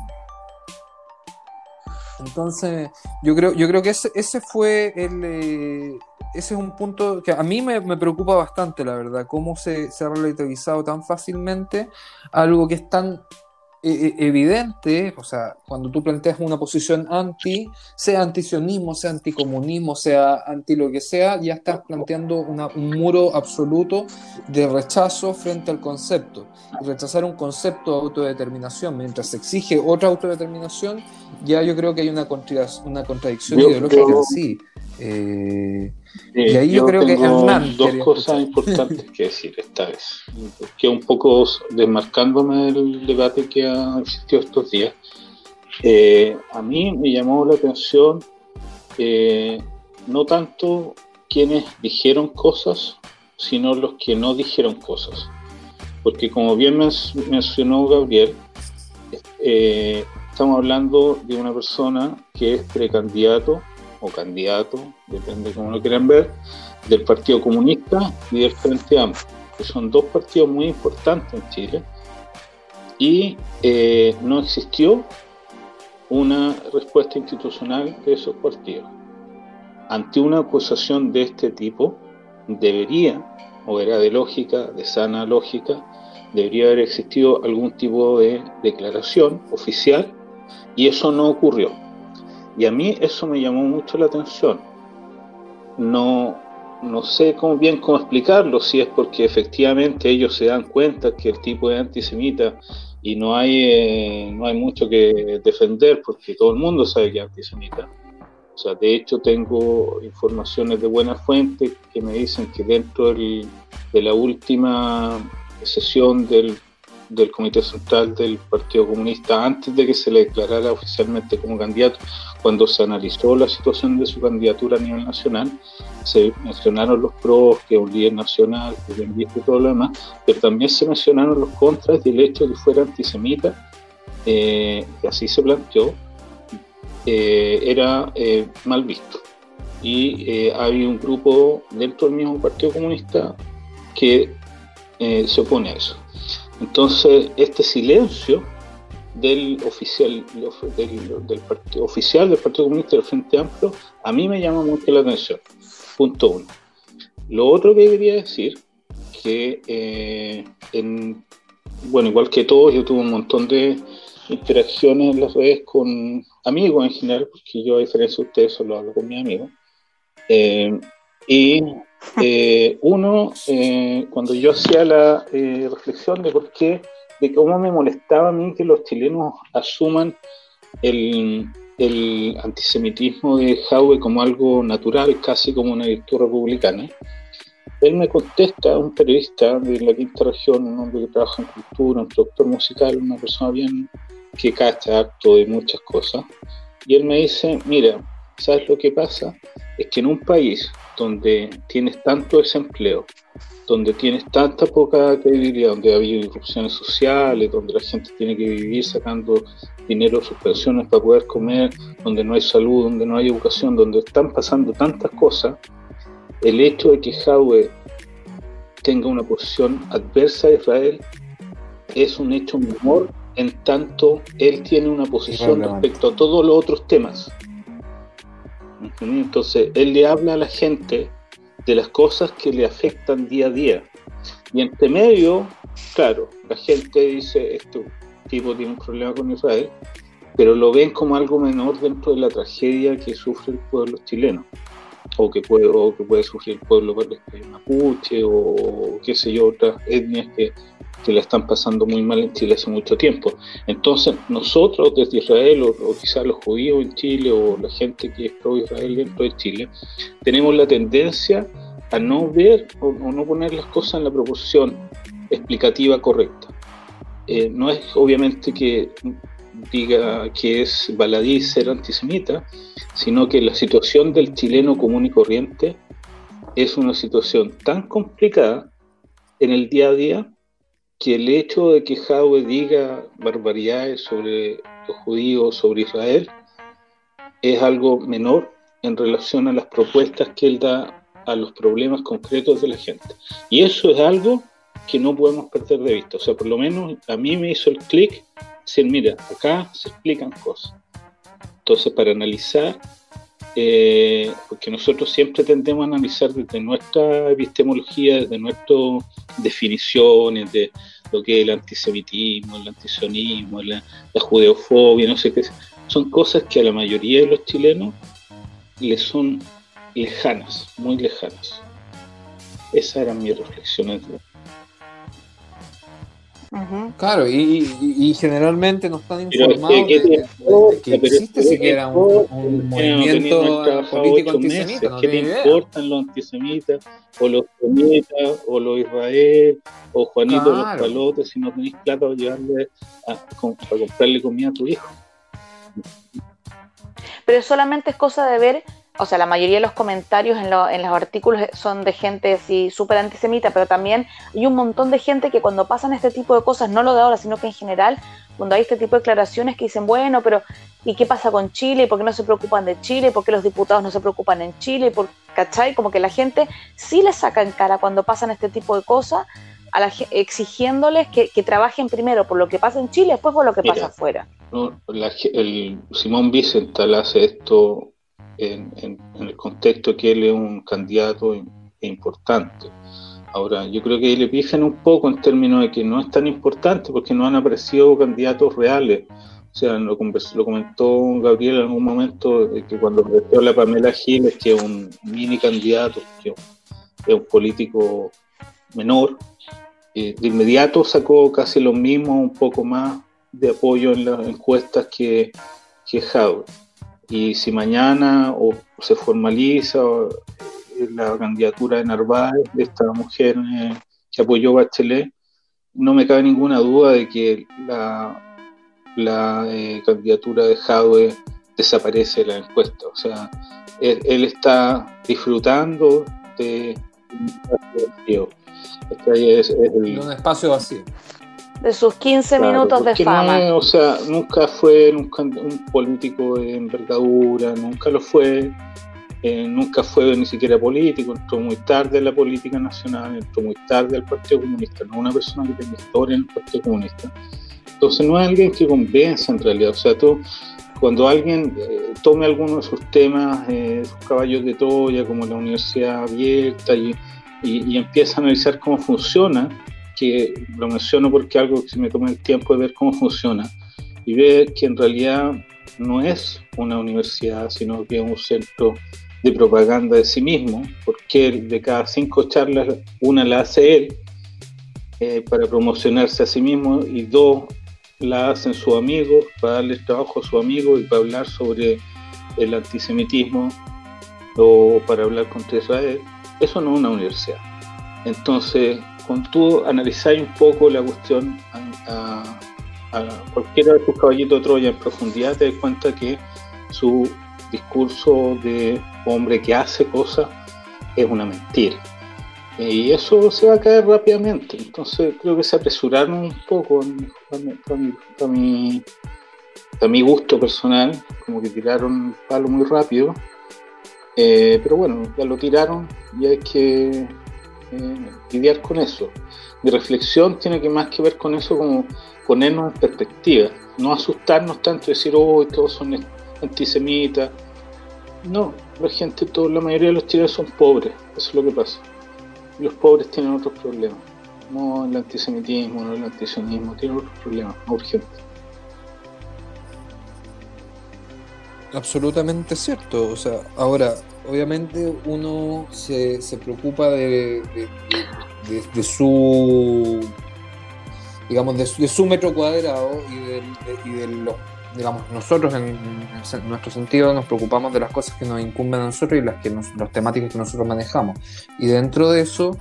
Entonces, yo creo, yo creo que ese, ese fue el... Eh, ese es un punto que a mí me, me preocupa bastante, la verdad, cómo se, se ha relativizado tan fácilmente algo que es tan evidente, o sea, cuando tú planteas una posición anti, sea antisionismo, sea anticomunismo, sea anti lo que sea, ya estás planteando un muro absoluto de rechazo frente al concepto. Y rechazar un concepto de autodeterminación mientras se exige otra autodeterminación, ya yo creo que hay una, una contradicción ideológica en sí. Eh, y ahí yo, creo que Hernán dos cosas importantes que decir esta vez, que un poco desmarcándome del debate que ha existido estos días. Eh, a mí me llamó la atención eh, no tanto quienes dijeron cosas, sino los que no dijeron cosas. Porque como bien mencionó Gabriel, estamos hablando de una persona que es precandidato o candidato, depende de cómo lo quieran ver, del Partido Comunista y del Frente Amplio, que son dos partidos muy importantes en Chile, y eh, no existió una respuesta institucional de esos partidos. Ante una acusación de este tipo, debería, o era de lógica, de sana lógica, debería haber existido algún tipo de declaración oficial y eso no ocurrió. Y a mí eso me llamó mucho la atención. No, no sé cómo, bien cómo explicarlo, si es porque efectivamente ellos se dan cuenta que el tipo es antisemita y no hay, eh, no hay mucho que defender porque todo el mundo sabe que es antisemita. O sea, de hecho tengo informaciones de buena fuente que me dicen que dentro de la última sesión del, del Comité Central del Partido Comunista, antes de que se le declarara oficialmente como candidato, cuando se analizó la situación de su candidatura a nivel nacional, se mencionaron los pros, que un líder nacional, que bien visto y pero también se mencionaron los contras del hecho de que fuera antisemita, eh, así se planteó, eh, era eh, mal visto. Y eh, hay un grupo dentro del mismo Partido Comunista que se opone a eso. Entonces, este silencio del oficial del, partido, oficial del Partido Comunista del Frente Amplio a mí me llama mucho la atención. Punto uno. Lo otro que quería decir que en, bueno igual que todos yo tuve un montón de interacciones en las redes con amigos en general, porque yo a diferencia de ustedes solo hablo con mis amigos. Eh, y eh, uno, eh, cuando yo hacía la reflexión de por qué, de cómo me molestaba a mí que los chilenos asuman el, el antisemitismo de Jaue como algo natural, casi como una virtud republicana. Él me contesta, un periodista de la quinta región, un hombre que trabaja en cultura, un productor musical, una persona bien que cacha acto de muchas cosas. Y él me dice, mira, ¿sabes lo que pasa? Es que en un país donde tienes tanto desempleo, donde tienes tanta poca credibilidad, donde ha habido irrupciones sociales, donde la gente tiene que vivir sacando dinero de sus pensiones para poder comer, donde no hay salud, donde no hay educación, donde están pasando tantas cosas, el hecho de que Jaue tenga una posición adversa a Israel es un hecho menor en tanto él tiene una posición respecto a todos los otros temas. Entonces, él le habla a la gente de las cosas que le afectan día a día. Y entre medio, claro, la gente dice, este tipo tiene un problema con Israel, pero lo ven como algo menor dentro de la tragedia que sufre el pueblo chileno, o que puede, o que puede sufrir el pueblo mapuche, o qué sé yo, otras etnias que que la están pasando muy mal en Chile hace mucho tiempo. Entonces, nosotros desde Israel, o, quizás los judíos en Chile, o la gente que es pro-Israel dentro de Chile, tenemos la tendencia a no ver o, no poner las cosas en la proporción explicativa correcta. Eh, no es obviamente que diga que es baladí ser antisemita, sino que la situación del chileno común y corriente es una situación tan complicada en el día a día que el hecho de que Jaue diga barbaridades sobre los judíos, sobre Israel, es algo menor en relación a las propuestas que él da a los problemas concretos de la gente. Y eso es algo que no podemos perder de vista. O sea, por lo menos a mí me hizo el clic, decir, mira, acá se explican cosas. Entonces, para analizar, eh, porque nosotros siempre tendemos a analizar desde nuestra epistemología, desde nuestras definiciones de lo que es el antisemitismo, el antisionismo, la, judeofobia, no sé qué. Son cosas que a la mayoría de los chilenos les son lejanas, muy lejanas. Esas eran mis reflexiones. Claro, y, generalmente no están informados de, que existe siquiera un, movimiento político antisemita. No ¿Qué te importan los antisemitas, o los semitas, o los Israel, o Juanito los palotes, si no tenéis plata para llevarle a, a comprarle comida a tu hijo? Pero solamente es cosa de ver o sea, la mayoría de los comentarios en, los artículos son de gente así súper antisemita, pero también hay un montón de gente que cuando pasan este tipo de cosas, no lo de ahora, sino que en general, cuando hay este tipo de declaraciones que dicen, bueno, pero ¿y qué pasa con Chile? ¿Por qué no se preocupan de Chile? ¿Por qué los diputados no se preocupan en Chile? ¿Por, ¿Cachai? Como que la gente sí le saca en cara cuando pasan este tipo de cosas, a la, exigiéndoles que, trabajen primero por lo que pasa en Chile, después por lo que pasa afuera. el Simón Vicental hace esto en, el contexto que él es un candidato importante. Ahora, yo creo que le pijan un poco en términos de que no es tan importante porque no han aparecido candidatos reales. O sea, lo, lo comentó Gabriel en algún momento, que cuando apareció la Pamela Giles, que es un mini candidato, que es un político menor, eh, de inmediato sacó casi lo mismo, un poco más de apoyo en las encuestas que, que Howard Y si mañana o se formaliza eh, la candidatura de Narváez, de esta mujer eh, que apoyó Bachelet, no me cabe ninguna duda de que la, eh, candidatura de Jadwe desaparece de la encuesta. O sea, él, está disfrutando de un espacio vacío. Este es, un espacio vacío de sus 15 minutos de fama. o sea, nunca fue nunca un político de envergadura, nunca lo fue, eh, nunca fue ni siquiera político, entró muy tarde en la política nacional, entró muy tarde al Partido Comunista, no una persona que tenga historia en el Partido Comunista. Entonces no es alguien que convenza en realidad, o sea, tú, cuando alguien eh, tome alguno de sus temas, eh, sus caballos de Troya, como la universidad abierta, y, y, y empieza a analizar cómo funciona, que lo menciono porque algo que se me toma el tiempo de ver cómo funciona y ver que en realidad no es una universidad, sino que es un centro de propaganda de sí mismo, porque de cada cinco charlas, una la hace él eh, para promocionarse a sí mismo y dos la hacen sus amigos para darle trabajo a sus amigos y para hablar sobre el antisemitismo o para hablar contra Israel. Eso no es una universidad. Entonces, cuando tú analizáis un poco la cuestión a, cualquiera de tus caballitos de Troya en profundidad, te das cuenta que su discurso de hombre que hace cosas es una mentira. Y eso se va a caer rápidamente. Entonces creo que se apresuraron un poco para mi, mi, gusto personal, como que tiraron el palo muy rápido. Eh, pero bueno, ya lo tiraron y hay que eh, lidiar con eso. Mi reflexión tiene que más que ver con eso como ponernos en perspectiva, no asustarnos tanto y decir, oh, todos son antisemitas. No, la gente, todo, la mayoría de los chilenos son pobres, eso es lo que pasa. los pobres tienen otros problemas, no el antisemitismo, no el antisionismo, tienen otros problemas más urgentes. Absolutamente cierto. O sea, ahora, obviamente uno se, se preocupa de, de, su digamos de su, metro cuadrado y de, y de los digamos nosotros en, nuestro sentido nos preocupamos de las cosas que nos incumben a nosotros y las que los temáticas que nosotros manejamos. Y dentro de eso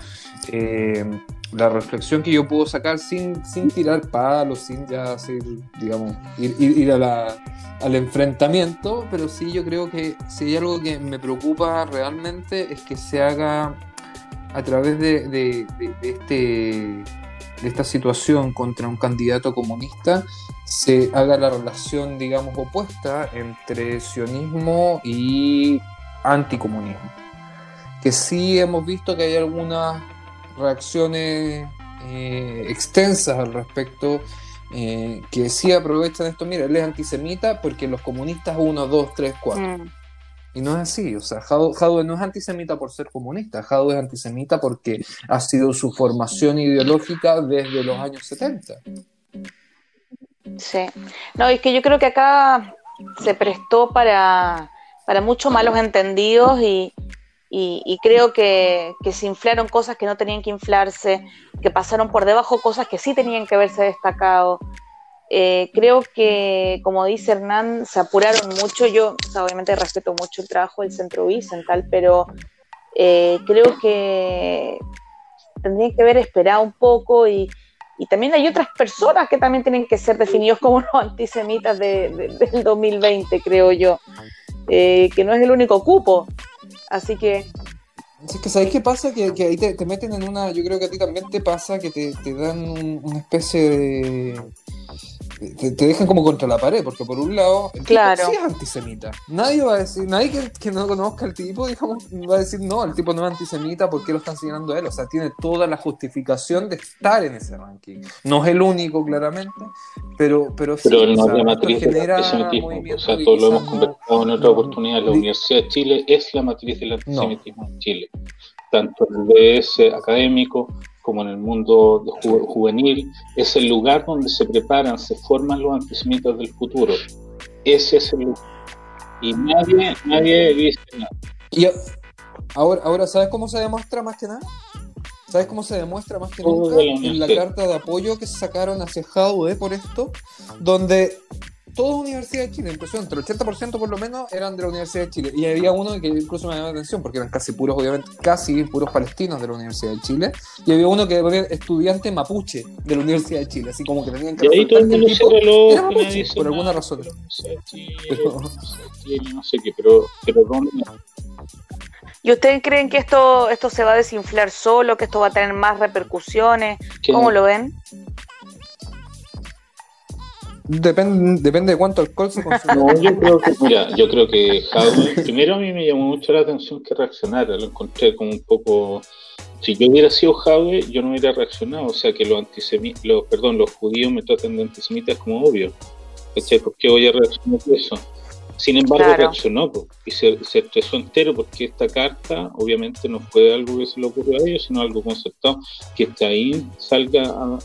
eh, la reflexión que yo puedo sacar sin, sin tirar palos sin ya hacer digamos ir, ir a la al enfrentamiento, pero sí yo creo que si hay algo que me preocupa realmente es que se haga a través de, este, de esta situación contra un candidato comunista, se haga la relación, digamos, opuesta entre sionismo y anticomunismo. Que sí hemos visto que hay algunas reacciones eh, extensas al respecto eh, que sí aprovechan esto, mira, él es antisemita porque los comunistas 1, 2, 3, 4. Y no es así, o sea, Jadwe no es antisemita por ser comunista, Jadwe es antisemita porque ha sido su formación ideológica desde los años 70. Sí, no, es que yo creo que acá se prestó para, para muchos malos entendidos y, y, creo que, se inflaron cosas que no tenían que inflarse, que pasaron por debajo cosas que sí tenían que haberse destacado. Eh, creo que, como dice Hernán, se apuraron mucho. Yo, obviamente, respeto mucho el trabajo del Centro Bicental, pero eh, creo que tendrían que haber esperado un poco y, también hay otras personas que también tienen que ser definidos como los antisemitas del 2020, creo yo, eh, que no es el único cupo. Así que es que ¿sabéis qué pasa? Que, ahí te, meten en una, yo creo que a ti también te pasa que te dan una especie de, te, dejan como contra la pared, porque por un lado, el claro. sí es antisemita. Nadie va a decir, nadie que, no conozca al tipo, digamos, va a decir, no, el tipo no es antisemita, ¿por qué lo están señalando a él? O sea, tiene toda la justificación de estar en ese ranking. No es el único, claramente, pero, pero sí. Pero no es matriz genera antisemitismo. O sea, todo lo hemos conversado en otra oportunidad. La Universidad de Chile es la matriz del antisemitismo en Chile. Tanto el BS académico como en el mundo juvenil, es el lugar donde se preparan, se forman los antisemitas del futuro. Ese es el lugar. Y nadie, nadie dice nada. Y ahora, ahora, ¿sabes cómo se demuestra más que nada? ¿Sabes cómo se demuestra más que nunca? En la carta de apoyo que sacaron hacia Jadwe por esto, donde toda Universidad de Chile, impresionante. El 80% por lo menos eran de la Universidad de Chile. Y había uno que incluso me llamó la atención, porque eran casi puros, obviamente, casi puros palestinos de la Universidad de Chile. Y había uno que era estudiante mapuche de la Universidad de Chile, así como que tenían que y todo el mundo tipo, era mapuche, por alguna razón. No sé qué, pero, pero ¿Y ustedes creen que esto, esto se va a desinflar solo, que esto va a tener más repercusiones? ¿Cómo lo ven? Depende, depende de cuánto alcohol se consume. Yo creo que, mira, yo creo que primero a mí me llamó mucho la atención que reaccionara, lo encontré como un poco, si yo hubiera sido Javi, yo no hubiera reaccionado, o sea que los antisemitas, los, perdón, los judíos me tratan de antisemitas como obvio, ¿por qué voy a reaccionar a eso? Sin embargo, reaccionó y se, estresó entero porque esta carta obviamente no fue algo que se le ocurrió a ellos, sino algo conceptuado, que ahí salga a,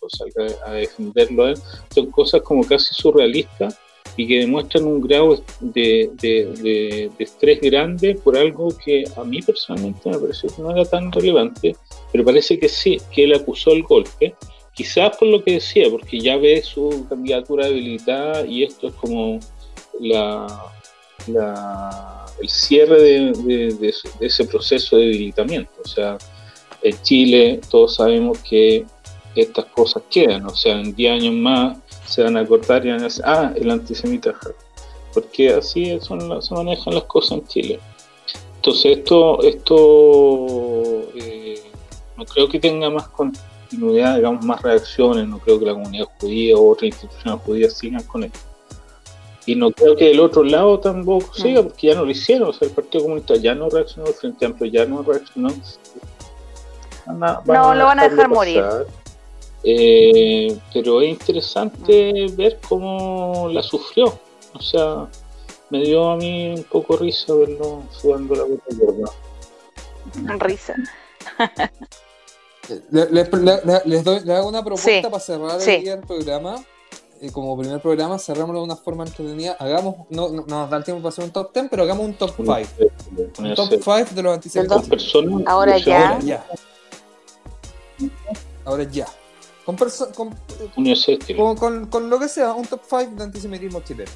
pues, salga a defenderlo a él. Son cosas como casi surrealistas y que demuestran un grado de, de, estrés grande por algo que a mí personalmente me pareció que no era tan relevante, pero parece que sí, que él acusó el golpe, quizás por lo que decía, porque ya ve su candidatura debilitada y esto es como la, el cierre de, ese proceso de debilitamiento. O sea, en Chile todos sabemos que estas cosas quedan, o sea, en 10 años más se van a cortar y van a decir, ah, el antisemita porque así son, se manejan las cosas en Chile. Entonces esto, esto eh, no creo que tenga más continuidad, digamos, más reacciones, no creo que la comunidad judía o otras instituciones judías sigan con esto. Y no creo que el otro lado tampoco siga, porque ya no lo hicieron. O sea, el Partido Comunista ya no reaccionó, el Frente Amplio ya no reaccionó. no, lo van a dejar morir. Eh, pero es interesante ver cómo la sufrió. O sea, me dio a mí un poco risa verlo sudando la boca Risa. les, les, doy, les hago una propuesta para cerrar el programa como primer programa, cerramos de una forma entretenida. Hagamos, no, no, nos da el tiempo para hacer un top 10, pero hagamos un top 5. Un top 5 de los antisemitas. Ahora ya. Ahora ya. Ahora ya. Con, con, con, lo que sea, un top 5 de antisemitismo chileno.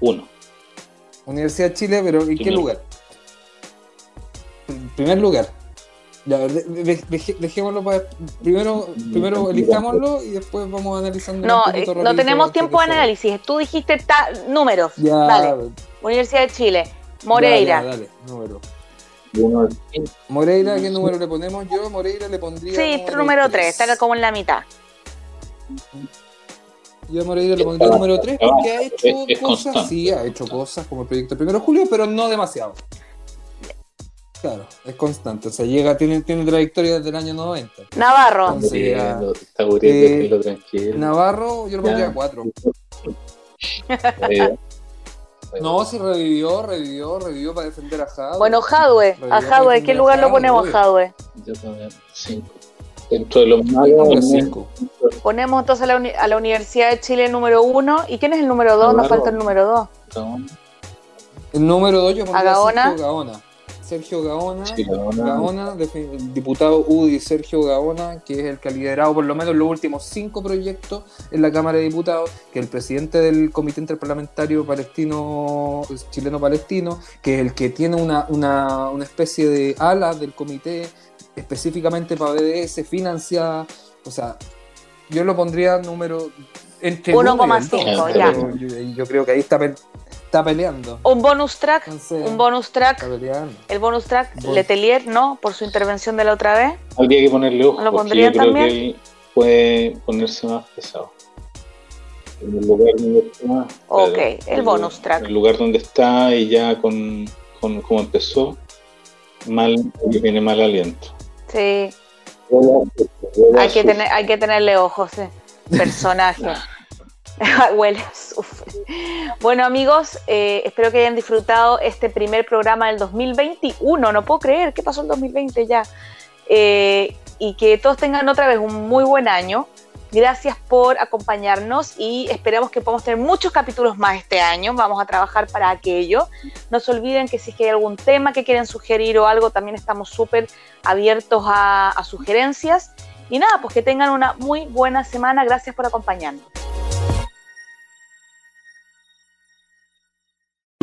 Uno. Universidad de Chile, pero ¿en qué lugar? En primer lugar. Ya, dejémoslo para. Primero, primero elijámoslo y después vamos analizando. No, eh, no tenemos tiempo de análisis. Tú dijiste números. Ya. Dale. Universidad de Chile. Moreira. dale, número. Moreira, ¿qué número le ponemos? Yo Moreira le pondría. Sí, número 3, está como en la mitad. Yo a Moreira le pondría número 3 porque ha hecho cosas, sí, ha hecho cosas como el proyecto Primero de Julio, pero no demasiado. Claro, es constante, o sea, llega, tiene, tiene trayectoria desde el año 90. Navarro. está eh, tranquilo. Navarro, yo lo pondría 4. no, si revivió, revivió, revivió para defender a Jadwe. Bueno, Jadwe, a Jadwe, ¿qué lugar lo ponemos a Jadwe? Yo también, 5. Dentro de los malos, 5. Ponemos entonces a la, a la, Universidad de Chile número 1. ¿Y quién es el número 2? Nos falta el número 2. El número 2 yo pondría a Gaona. Gaona. Sergio Gaona, Gaona. diputado UDI Sergio Gaona, que es el que ha liderado por lo menos los últimos cinco proyectos en la Cámara de Diputados, que es el presidente del Comité Interparlamentario Palestino, Chileno-Palestino, que es el que tiene una, una, una especie de ala del comité específicamente para BDS, financiada, o sea, yo lo pondría número entre 1,5 ya. Yo, yo, creo que ahí está está peleando. Un bonus track, un bonus track. El bonus track, Letelier, ¿no? Por su intervención de la otra vez. Habría que ponerle ojo. ¿Lo pondría también? Creo que puede ponerse más pesado. En el lugar donde está. Ok, el, bonus track. El lugar donde está y ya con, con como empezó, mal, viene mal aliento. Sí. Hay que, tener, hay que tenerle ojos, eh. personaje. Huele Bueno, amigos, eh, espero que hayan disfrutado este primer programa del 2021. No puedo creer, ¿qué pasó en 2020 ya? Eh, y que todos tengan otra vez un muy buen año. Gracias por acompañarnos y esperamos que podamos tener muchos capítulos más este año. Vamos a trabajar para aquello. No se olviden que si hay algún tema que quieren sugerir o algo, también estamos súper abiertos a sugerencias. Y nada, pues que tengan una muy buena semana. Gracias por acompañarnos.